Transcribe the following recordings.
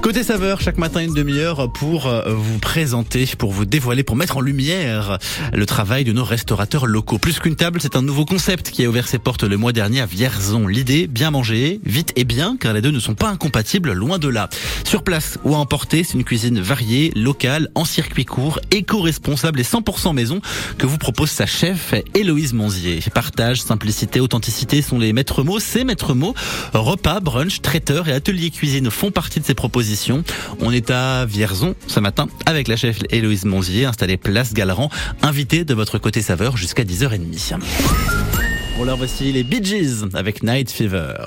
Côté saveur, chaque matin une demi-heure pour euh, vous présenter, pour vous dévoiler, pour mettre en lumière le travail de nos restaurateurs locaux. Plus qu'une table, c'est un nouveau concept qui a ouvert ses portes le mois dernier à Vierzon. L'idée, bien manger, vite et bien, car les deux ne sont pas incompatibles, loin de là. Sur place ou à emporter, c'est une cuisine variée, locale, en circuit court, éco-responsable et 100% maison que vous propose sa chef Héloïse Monzier. Partage, simplicité, authenticité sont les maîtres mots. Ces maîtres mots, repas, brunch, et atelier cuisine font partie de ces propositions. On est à Vierzon ce matin avec la chef Héloïse Monzier, installée place Galeran, invitée de votre côté saveur jusqu'à 10h30. Pour l'heure, voici les Bee Gees avec Night Fever.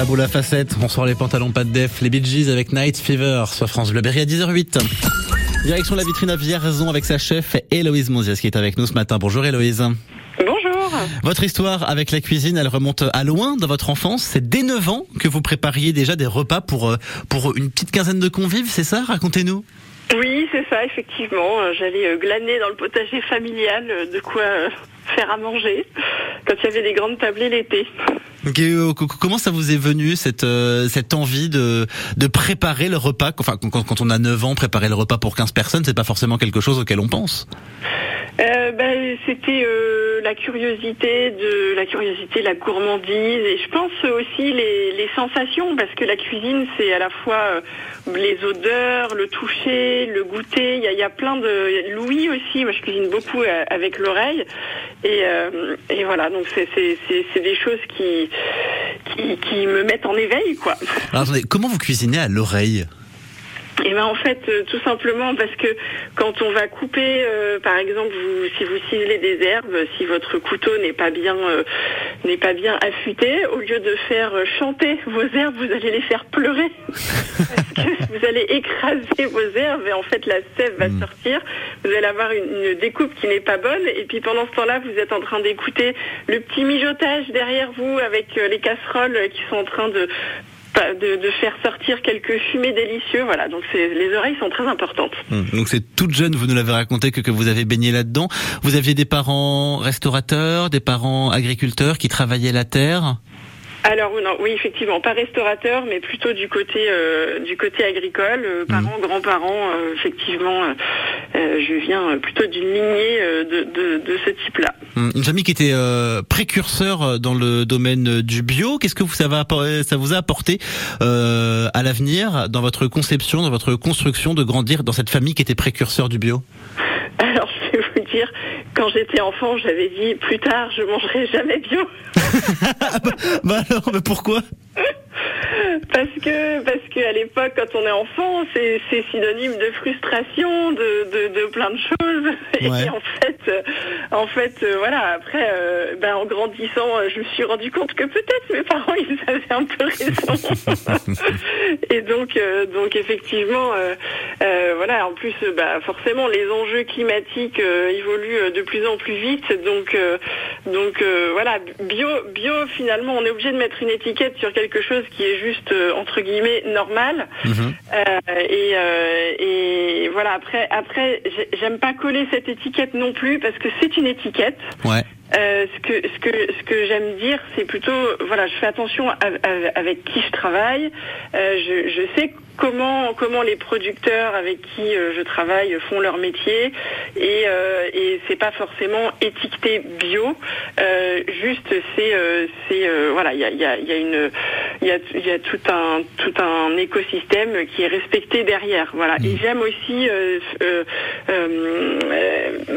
La boule à facettes, bonsoir les pantalons pas de def, les Bee Gees avec Night Fever sur France Bleu Berry à 10h08. Direction la vitrine à Vierzon avec sa chef Héloïse Monzias qui est avec nous ce matin. Bonjour Héloïse. Bonjour. Votre histoire avec la cuisine, elle remonte à loin dans votre enfance. C'est dès 9 ans que vous prépariez déjà des repas pour, euh, pour une petite quinzaine de convives, c'est ça? Racontez-nous. Oui, c'est ça, effectivement. J'allais euh, glaner dans le potager familial euh, de quoi faire à manger quand il y avait des grandes tablées l'été. Euh, co- comment ça vous est venu cette euh, cette envie de de préparer le repas? Enfin, quand, quand on a 9 ans, préparer le repas pour 15 personnes, c'est pas forcément quelque chose auquel on pense. Euh, ben, C'était euh, la curiosité, de la curiosité, la gourmandise, et je pense aussi les, sensations, parce que la cuisine, c'est à la fois euh, les odeurs, le toucher, le goûter. Il y a, plein de Louis aussi. Moi, je cuisine beaucoup euh, avec l'oreille, et, euh, voilà. Donc c'est des choses qui, qui qui me mettent en éveil, quoi. Alors attendez, comment vous cuisinez à l'oreille? Et ben en fait, euh, tout simplement parce que quand on va couper, euh, par exemple, vous, si vous ciselez des herbes, si votre couteau n'est pas bien euh, n'est pas bien affûté, au lieu de faire chanter vos herbes, vous allez les faire pleurer parce que vous allez écraser vos herbes et en fait la sève va Mm. sortir. Vous allez avoir une, une découpe qui n'est pas bonne et puis pendant ce temps-là, vous êtes en train d'écouter le petit mijotage derrière vous avec les casseroles qui sont en train de de, de faire sortir quelques fumées délicieux. Voilà, donc les oreilles sont très importantes. Hum, Donc c'est toute jeune, vous nous l'avez raconté que, que vous avez baigné là-dedans. Vous aviez des parents restaurateurs, des parents agriculteurs qui travaillaient la terre? Alors non, oui, effectivement, pas restaurateur, mais plutôt du côté euh, du côté agricole, euh, parents, grands-parents. euh, effectivement, je viens plutôt d'une lignée de, de, de ce type-là. Hum, Une famille qui était précurseur dans le domaine du bio. Qu'est-ce que ça, va, ça vous a apporté à l'avenir dans votre conception, dans votre construction de grandir dans cette famille qui était précurseur du bio? Alors je vais vous dire, quand j'étais enfant, j'avais dit plus tard, je mangerai jamais bio. Bah alors, mais pourquoi? Parce que parce que à l'époque, quand on est enfant, c'est c'est synonyme de frustration, de, de, de plein de choses. Et en fait, euh, en fait, euh, voilà. Après, euh, ben en grandissant, je me suis rendu compte que peut-être mes parents ils avaient un peu raison. Et donc euh, donc effectivement, euh, voilà. En plus, bah forcément, les enjeux climatiques évoluent de plus en plus vite. Donc donc voilà, bio bio finalement, on est obligé de mettre une étiquette sur quelque chose qui est juste euh, entre guillemets normal. Mhm. Euh, et, euh, et voilà. Après, après, j'ai- j'aime pas coller cette étiquette non plus parce que c'est une étiquette. Ouais. Euh, ce que ce que ce que j'aime dire, c'est plutôt voilà, je fais attention à- à- avec qui je travaille. Euh, je, je sais comment comment les producteurs avec qui euh, je travaille font leur métier et euh, et c'est pas forcément étiqueté bio. Euh, juste c'est euh, c'est euh, voilà, il y a il y a il y a une il y a il y a tout un tout un écosystème qui est respecté derrière. Voilà. Et j'aime aussi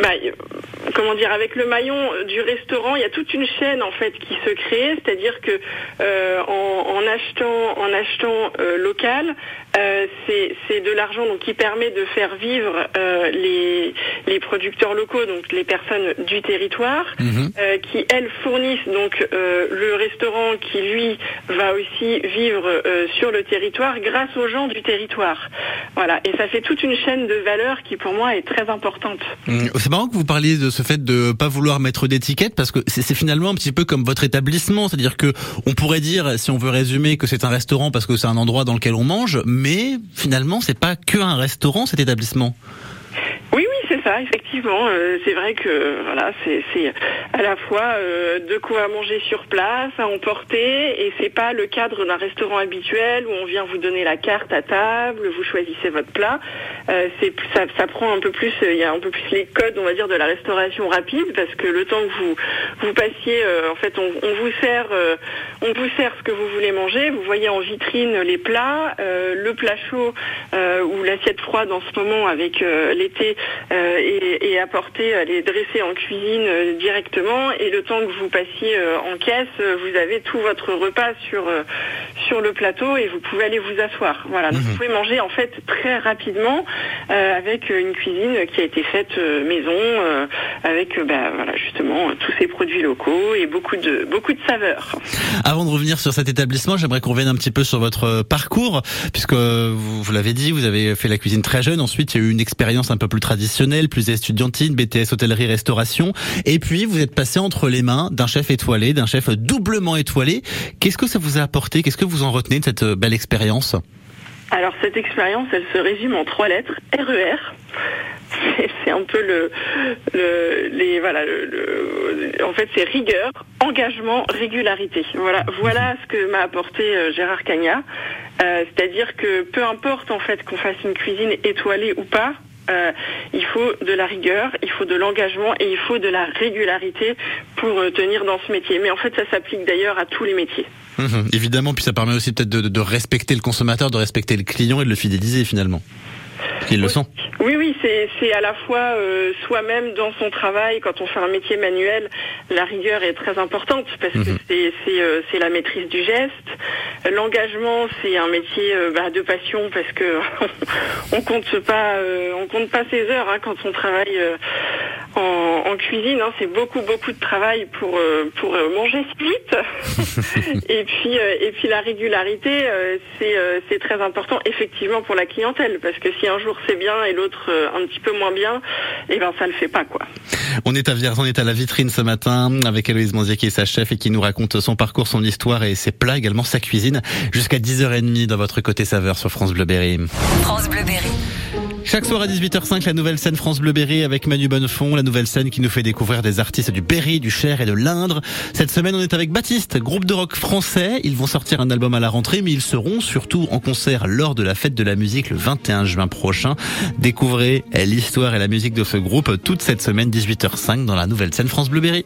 bah, comment dire, avec le maillon du restaurant, il y a toute une chaîne en fait qui se crée, c'est-à-dire que euh, en, en achetant, en achetant euh, local, euh, c'est de l'argent donc qui permet de faire vivre euh, les les producteurs locaux, donc les personnes du territoire, Mhm. euh, qui elles fournissent donc le restaurant qui lui va aussi vivre sur le territoire grâce aux gens du territoire. Voilà, et ça fait toute une chaîne de valeur qui pour moi est très importante. Hum, C'est marrant que vous parliez de ce fait de pas vouloir mettre d'étiquette parce que c'est c'est finalement un petit peu comme votre établissement, c'est-à-dire que on pourrait dire, si on veut résumer, que c'est un restaurant parce que c'est un endroit dans lequel on mange, mais finalement c'est pas que un restaurant cet établissement. Ça, effectivement. Euh, c'est vrai que voilà, c'est à la fois euh, de quoi manger sur place, à emporter, et c'est pas le cadre d'un restaurant habituel où on vient vous donner la carte à table, vous choisissez votre plat. Euh, ça, prend un peu plus, il y a un peu plus les codes, on va dire, de la restauration rapide, parce que le temps que vous vous passiez, en fait, on, vous sert, on vous sert ce que vous voulez manger. Vous voyez en vitrine les plats, le plat chaud ou l'assiette froide en ce moment avec l'été et, et apporter, euh, les dresser en cuisine euh, directement. Et le temps que vous passiez euh, en caisse, euh, vous avez tout votre repas sur euh, sur le plateau et vous pouvez aller vous asseoir. Voilà, donc Mhm. vous pouvez manger en fait très rapidement euh, avec euh, une cuisine qui a été faite euh, maison, euh, avec euh, bah, voilà justement euh, tous ces produits locaux et beaucoup de beaucoup de saveurs. Avant de revenir sur cet établissement, j'aimerais qu'on revienne un petit peu sur votre euh, parcours, puisque euh, vous, vous l'avez dit, vous avez fait la cuisine très jeune. Ensuite, il y a eu une expérience un peu plus traditionnelle, plus estudiantine, BTS hôtellerie restauration, et puis vous êtes passé entre les mains d'un chef étoilé, d'un chef doublement étoilé. Qu'est-ce que ça vous a apporté? Qu'est-ce que vous en retenez de cette euh, belle expérience? Alors cette expérience, elle se résume en trois lettres RER. C'est- C'est un peu le, en fait c'est rigueur, engagement, régularité. Voilà ce que m'a apporté euh, Gérard Cagna. Euh, C'est-à-dire que peu importe en fait qu'on fasse une cuisine étoilée ou pas, il faut de la rigueur, il faut de l'engagement et il faut de la régularité pour tenir dans ce métier. Mais en fait, ça s'applique d'ailleurs à tous les métiers. Mhm, évidemment, puis ça permet aussi peut-être de respecter le consommateur, de respecter le client et de le fidéliser finalement. Qu'ils le sont. Oui, oui, c'est à la fois euh, soi-même dans son travail, quand on fait un métier manuel, la rigueur est très importante parce que mhm. euh, c'est la maîtrise du geste. L'engagement, c'est un métier euh, bah, de passion parce que on compte pas, on compte pas ses heures hein, quand on travaille en, cuisine. Hein, c'est beaucoup beaucoup de travail pour euh, pour euh, manger split. et puis euh, et puis la régularité, c'est c'est très important effectivement pour la clientèle parce que si un jour c'est bien et l'autre un petit peu moins bien, et eh ben ça le fait pas quoi. On est à Vierzon, on est à la vitrine ce matin avec Héloïse Monzier qui est sa chef et qui nous raconte son parcours, son histoire et ses plats également sa cuisine jusqu'à 10h30 dans votre côté saveur sur France Bleu Berry. France Bleu Berry. Chaque soir à 18h05, la nouvelle scène France Bleu Berry avec Manu Bonnefond, la nouvelle scène qui nous fait découvrir des artistes du Berry, du Cher et de l'Indre. Cette semaine, on est avec Baptiste, groupe de rock français. Ils vont sortir un album à la rentrée, mais ils seront surtout en concert lors de la fête de la musique le 21 juin prochain. Découvrez l'histoire et la musique de ce groupe toute cette semaine, 18h05, dans la nouvelle scène France Bleu Berry.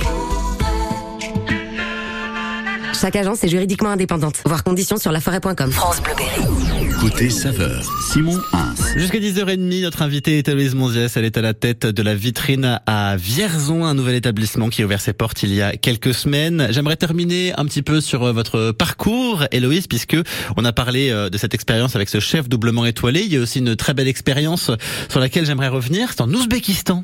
Chaque agence est juridiquement indépendante. Voir conditions sur laforêt.com. France Bleu Côté saveur, Simon 1. Jusqu'à 10h30, notre invitée est Aloïse Monziès. Elle est à la tête de la vitrine à Vierzon, un nouvel établissement qui a ouvert ses portes il y a quelques semaines. J'aimerais terminer un petit peu sur euh, votre parcours, Héloïse, puisque on a parlé euh, de cette expérience avec ce chef doublement étoilé. Il y a aussi une très belle expérience sur laquelle j'aimerais revenir. C'est en Ouzbékistan.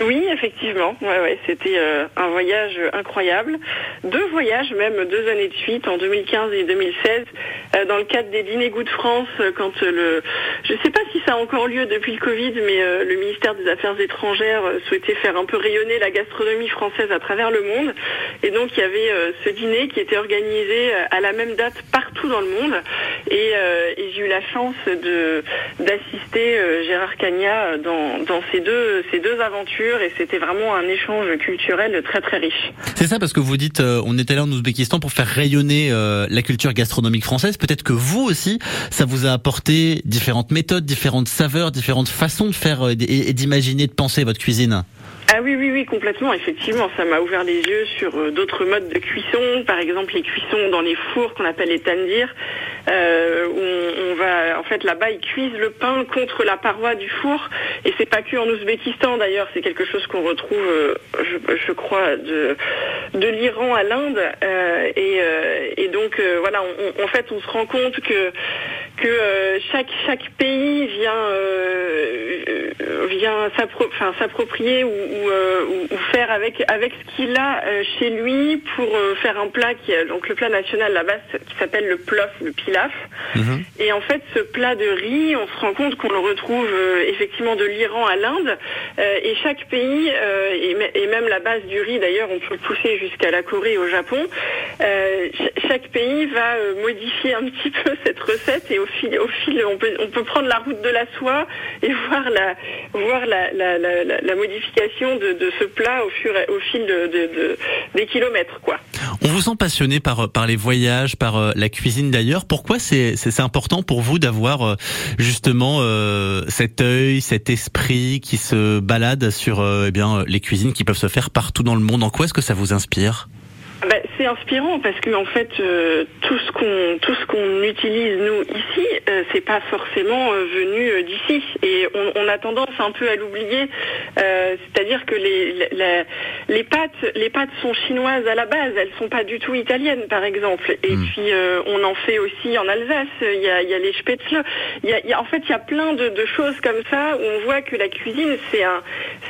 Oui, effectivement. Ouais, ouais, c'était euh, un voyage incroyable. Deux voyages, même deux années de suite, en 2015 et 2016, euh, dans le cadre des dîners goûts de France, euh, quand le, je ne sais pas si ça a encore lieu depuis le Covid, mais le ministère des Affaires étrangères souhaitait faire un peu rayonner la gastronomie française à travers le monde. Et donc il y avait ce dîner qui était organisé à la même date partout dans le monde. Et, j'ai eu la chance d'assister Gérard Cagna dans, dans ces deux ces deux aventures et c'était vraiment un échange culturel très très riche. C'est ça parce que vous dites euh, on est allé en Ouzbékistan pour faire rayonner euh, la culture gastronomique française. Peut-être que vous aussi, ça vous a apporté différentes méthodes, différentes saveurs, différentes façons de faire euh, et d'imaginer, de penser votre cuisine. Ah oui, oui, oui, complètement. Effectivement, ça m'a ouvert les yeux sur d'autres modes de cuisson. Par exemple, les cuissons dans les fours qu'on appelle les tandirs, euh, où on, va, en fait, là-bas, ils cuisent le pain contre la paroi du four. Et c'est pas que en Ouzbékistan, d'ailleurs. C'est quelque chose qu'on retrouve, euh, je, crois, de, l'Iran à l'Inde. Euh, et, et, donc, voilà, en fait, on se rend compte que que chaque pays vient s'approprier ou, euh, faire avec ce qu'il a euh, chez lui pour euh, faire un plat qui est donc le plat national là-bas qui s'appelle le plof, le pilaf. Mhm. Et en fait, ce plat de riz, on se rend compte qu'on le retrouve effectivement de l'Iran à l'Inde. et chaque pays et, et, même la base du riz d'ailleurs, on peut le pousser jusqu'à la Corée et au Japon. chaque pays va modifier un petit peu cette recette et au fil au fil on peut on peut prendre la route de la soie et voir la voir la, la, la, la modification de, ce plat au, fur, au fil de, des kilomètres. Quoi. On vous sent passionné par, par les voyages, par euh, la cuisine d'ailleurs. Pourquoi c'est important pour vous d'avoir euh, justement euh, cet œil, cet esprit qui se balade sur eh bien, les cuisines qui peuvent se faire partout dans le monde? En quoi est-ce que ça vous inspire? C'est inspirant parce que en fait euh, tout ce qu'on tout ce qu'on utilise nous ici euh, c'est pas forcément euh, venu d'ici. Et on, on, a tendance un peu à l'oublier. C'est-à-dire que les, les, les pâtes les pâtes sont chinoises à la base. Elles sont pas du tout italiennes par exemple. Et hmm. puis on en fait aussi en Alsace. Il y a, il y a les spätzle. Il y a, il y a, en fait il y a plein de, de, choses comme ça où on voit que la cuisine c'est un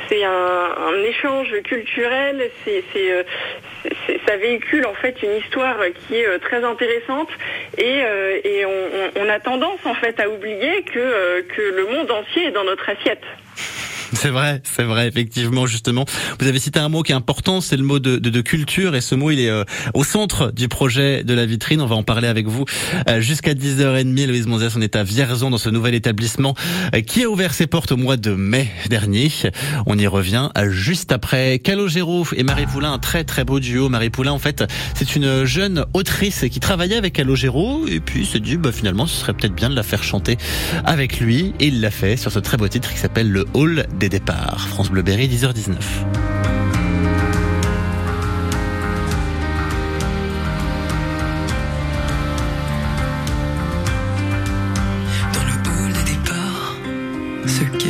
c'est un, un, échange culturel. C'est c'est ça véhicule en fait une histoire qui est euh, très intéressante et, euh, on, a tendance en fait à oublier que, euh, que le monde entier est dans notre assiette. C'est vrai, c'est vrai, effectivement, justement. Vous avez cité un mot qui est important, c'est le mot de, de, de, culture, et ce mot, il est euh, au centre du projet de la vitrine. On va en parler avec vous euh, jusqu'à 10h30. Louise Monzès, on est à Vierzon, dans ce nouvel établissement euh, qui a ouvert ses portes au mois de mai dernier. On y revient juste après. Calogero et Marie Poulain, un très très beau duo. Marie Poulain, en fait, c'est une jeune autrice qui travaillait avec Calogero, et puis s'est dit, bah, finalement, ce serait peut-être bien de la faire chanter avec lui, et il l'a fait sur ce très beau titre qui s'appelle Le Hall des départs. France Bleu Berry, 10h19. Dans le hall des départs, ceux qui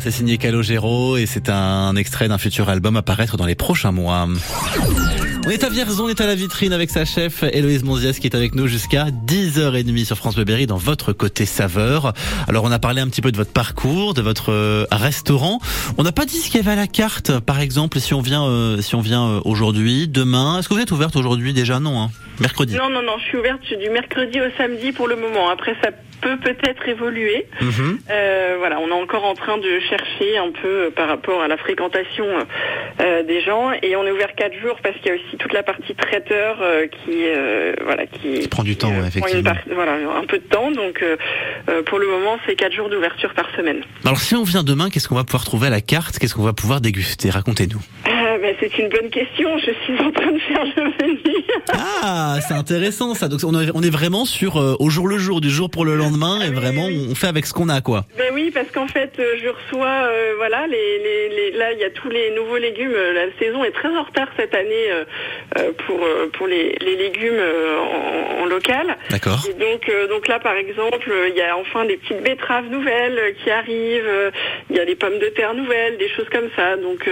C'est signé Calogero et c'est un extrait d'un futur album à paraître dans les prochains mois. On est à Vierzon, on est à la vitrine avec sa chef Héloïse Monziès qui est avec nous jusqu'à 10h30 sur France Bleu Berry dans votre côté saveur. Alors on a parlé un petit peu de votre parcours, de votre euh, restaurant. On n'a pas dit ce qu'il y avait à la carte, par exemple, si on vient euh, si on vient euh, aujourd'hui, demain. Est-ce que vous êtes ouverte aujourd'hui déjà? Non, hein mercredi. Non, non, non, je suis ouverte du mercredi au samedi pour le moment. Après, ça peut peut-être évoluer. Mhm. Euh, voilà, on est encore en train de chercher un peu euh, par rapport à la fréquentation euh, des gens et on est ouvert quatre jours parce qu'il y a aussi toute la partie traiteur euh, qui voilà qui, Qui prend du temps, effectivement. part- voilà un peu de temps donc pour le moment c'est quatre jours d'ouverture par semaine. Alors si on vient demain, qu'est-ce qu'on va pouvoir trouver à la carte? Qu'est-ce qu'on va pouvoir déguster? Racontez-nous. Euh, ben, c'est une bonne question. Je suis en train de faire le menu. Ah, c'est intéressant ça. Donc on est, on est vraiment sur euh, au jour le jour, du jour pour le lendemain, et oui, vraiment oui. on fait avec ce qu'on a quoi. Ben oui, parce qu'en fait, euh, je reçois, euh, voilà, les, les, les- là, il y a tous les nouveaux légumes. La saison est très en retard cette année euh, pour pour les, les légumes en, en local. D'accord. Donc, donc là, par exemple, il y a enfin des petites betteraves nouvelles qui arrivent. il y a les pommes de terre nouvelles, des choses comme ça. Donc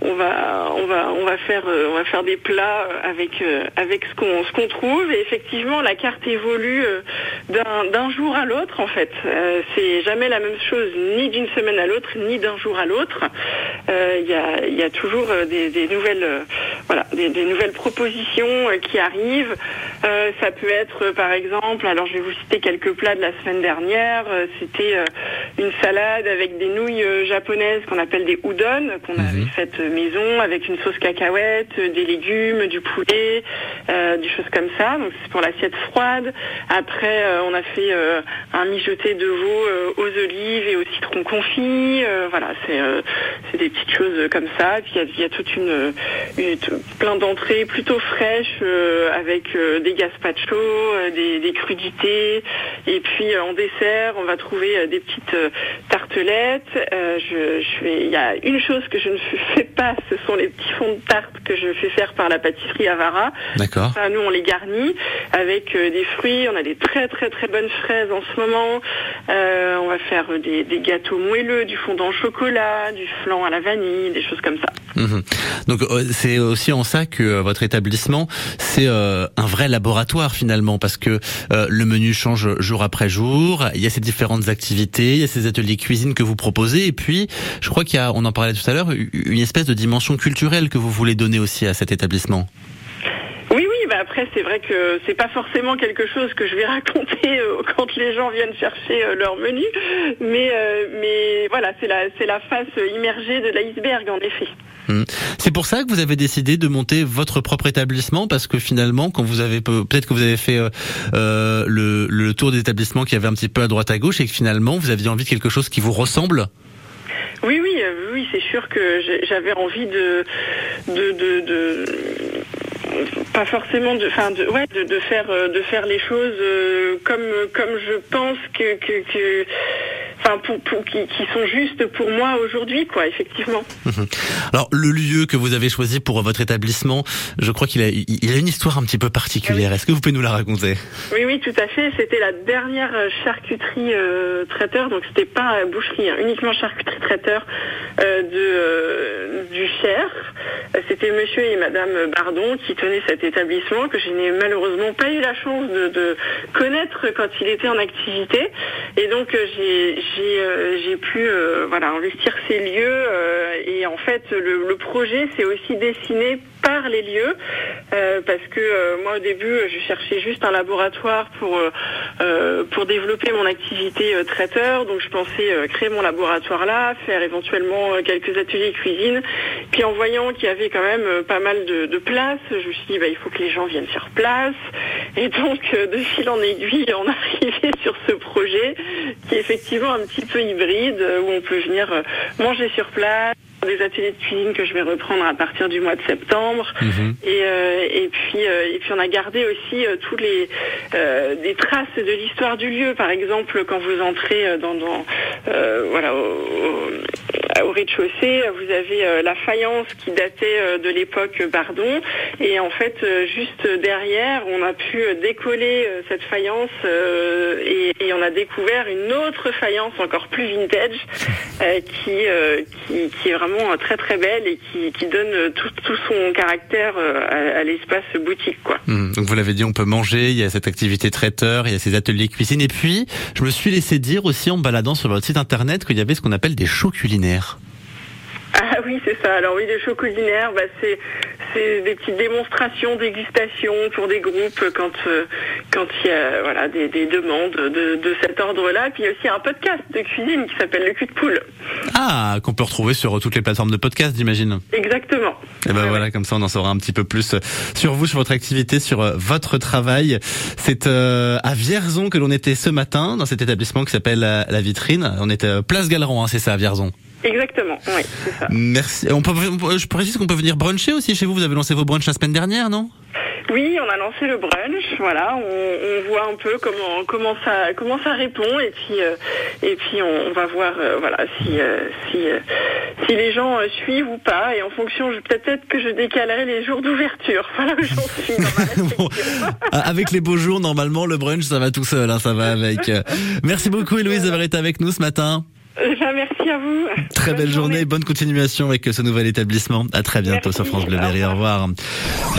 on va on va on va faire euh, on va faire des plats avec euh, avec ce qu'on ce qu'on trouve et effectivement la carte évolue euh, d'un d'un jour à l'autre en fait. Euh, c'est jamais la même chose ni d'une semaine à l'autre ni d'un jour à l'autre. Euh, Il y a il y a toujours euh, des, des nouvelles euh, voilà des, des nouvelles propositions euh, qui arrivent. Euh, ça peut être euh, par exemple alors je vais vous citer quelques plats de la semaine dernière. Euh, C'était euh, une salade avec des nouilles euh, japonaises qu'on appelle des udon, qu'on avait faites euh, maison avec une sauce cacahuète, des légumes, du poulet, euh, des choses comme ça. Donc c'est pour l'assiette froide. Après, euh, on a fait euh, un mijoté de veau aux olives et au citron confit. Voilà, c'est des petites choses comme ça. Puis il y a, toute une, plein d'entrées plutôt fraîches avec des gazpacho, euh, des, des crudités. Et puis en dessert, on va trouver des petites tartelettes. Il y a une chose que je ne fais pas, ce sont les petits fonds de tarte que je fais faire par la pâtisserie Avara. D'accord. Nous, on les garnit avec euh, des fruits. On a des très très très bonnes fraises en ce moment. Euh, on va faire euh, des, des gâteaux moelleux, du fondant au chocolat, du flan à la vanille, des choses comme ça. Mhm. Donc c'est aussi en ça que votre établissement c'est euh, un vrai laboratoire finalement parce que euh, le menu change jour après jour, il y a ces différentes activités, il y a ces ateliers cuisine que vous proposez et puis je crois qu'il y a on en parlait tout à l'heure une espèce de dimension culturelle que vous voulez donner aussi à cet établissement? Oui, oui, bah après c'est vrai que c'est pas forcément quelque chose que je vais raconter euh, quand les gens viennent chercher euh, leur menu, mais euh, mais voilà, c'est la c'est la face immergée de l'iceberg en effet. Mhm. C'est pour ça que vous avez décidé de monter votre propre établissement parce que finalement quand vous avez peut- peut-être que vous avez fait le, le tour des établissements qui avaient un petit peu à droite à gauche et que finalement vous aviez envie de quelque chose qui vous ressemble? Oui, oui, euh, oui, c'est sûr que j'avais envie de, de, de, pas forcément de, enfin, de, ouais, de, faire, euh, de faire les choses euh, comme, comme je pense que enfin, pour, pour, qui, qui sont justes pour moi aujourd'hui, quoi, effectivement. Alors le lieu que vous avez choisi pour votre établissement, je crois qu'il a, il a une histoire un petit peu particulière. Est-ce que vous pouvez nous la raconter? Oui, oui, tout à fait. C'était la dernière euh, charcuterie euh, traiteur, donc c'était pas boucherie, hein, uniquement charcuterie traiteur euh, de euh, du Cher. C'était Monsieur et Madame Bardon qui tenaient cet établissement que je n'ai malheureusement pas eu la chance de, de connaître quand il était en activité. Et donc euh, j'ai j'ai euh, j'ai pu euh, voilà investir ces lieux euh, et en fait le, le projet s'est aussi dessiné par les lieux euh, parce que euh, moi au début je cherchais juste un laboratoire pour euh, euh, pour développer mon activité euh, traiteur. Donc je pensais euh, créer mon laboratoire là faire éventuellement quelques ateliers cuisine. Puis en voyant qu'il y avait quand même pas mal de, de place je me suis dit bah, il faut que les gens viennent sur place. Et donc de fil en aiguille on arrivé sur ce projet qui est effectivement un petit peu hybride où on peut venir manger sur place des ateliers de cuisine que je vais reprendre à partir du mois de septembre. Et, euh, et puis euh, et puis on a gardé aussi euh, tous les euh, des traces de l'histoire du lieu. Par exemple quand vous entrez euh, dans, dans euh, voilà au, au- au rez-de-chaussée vous avez euh, la faïence qui datait euh, de l'époque Bardon et en fait euh, juste derrière on a pu décoller cette faïence et, on a découvert une autre faïence encore plus vintage qui, est vraiment très très belle et qui, donne tout, son caractère à, l'espace boutique quoi. Hum, Donc vous l'avez dit, on peut manger, il y a cette activité traiteur, il y a ces ateliers cuisine. Et puis, je me suis laissé dire aussi en baladant sur votre site internet qu'il y avait ce qu'on appelle des shows culinaires. Ah oui, c'est ça. Alors oui, les shows culinaires, bah, c'est c'est des petites démonstrations, dégustations pour des groupes quand euh, quand il y a voilà des, des demandes de, de cet ordre-là. Puis il y a aussi un podcast de cuisine qui s'appelle le cul de poule. Ah, qu'on peut retrouver sur toutes les plateformes de podcast, j'imagine. Exactement. Et ben Ouais, voilà, comme ça on en saura un petit peu plus euh, sur vous, sur votre activité, sur euh, votre travail. C'est euh, à Vierzon que l'on était ce matin dans cet établissement qui s'appelle euh, La Vitrine. On était place Galeron, hein, c'est ça, à Vierzon. Exactement. Oui, c'est ça. Merci. On peut, je précise qu'on peut venir bruncher aussi chez vous. Vous avez lancé vos brunchs la semaine dernière, non? Oui, on a lancé le brunch. Voilà, on, on voit un peu comment comment ça comment ça répond et puis euh, et puis on, on va voir euh, voilà si euh, si euh, si les gens euh, suivent ou pas et en fonction peut-être que je décalerai les jours d'ouverture. Voilà où j'en suis dans ma. Bon, avec les beaux jours, normalement, le brunch, ça va tout seul, hein, ça va avec. Euh, Merci beaucoup, Héloïse, d'avoir été avec nous ce matin. Ben, merci à vous. Très Bonne belle journée, bonne continuation avec ce nouvel établissement. À très bientôt Merci. sur France Bleu Berry. Au revoir.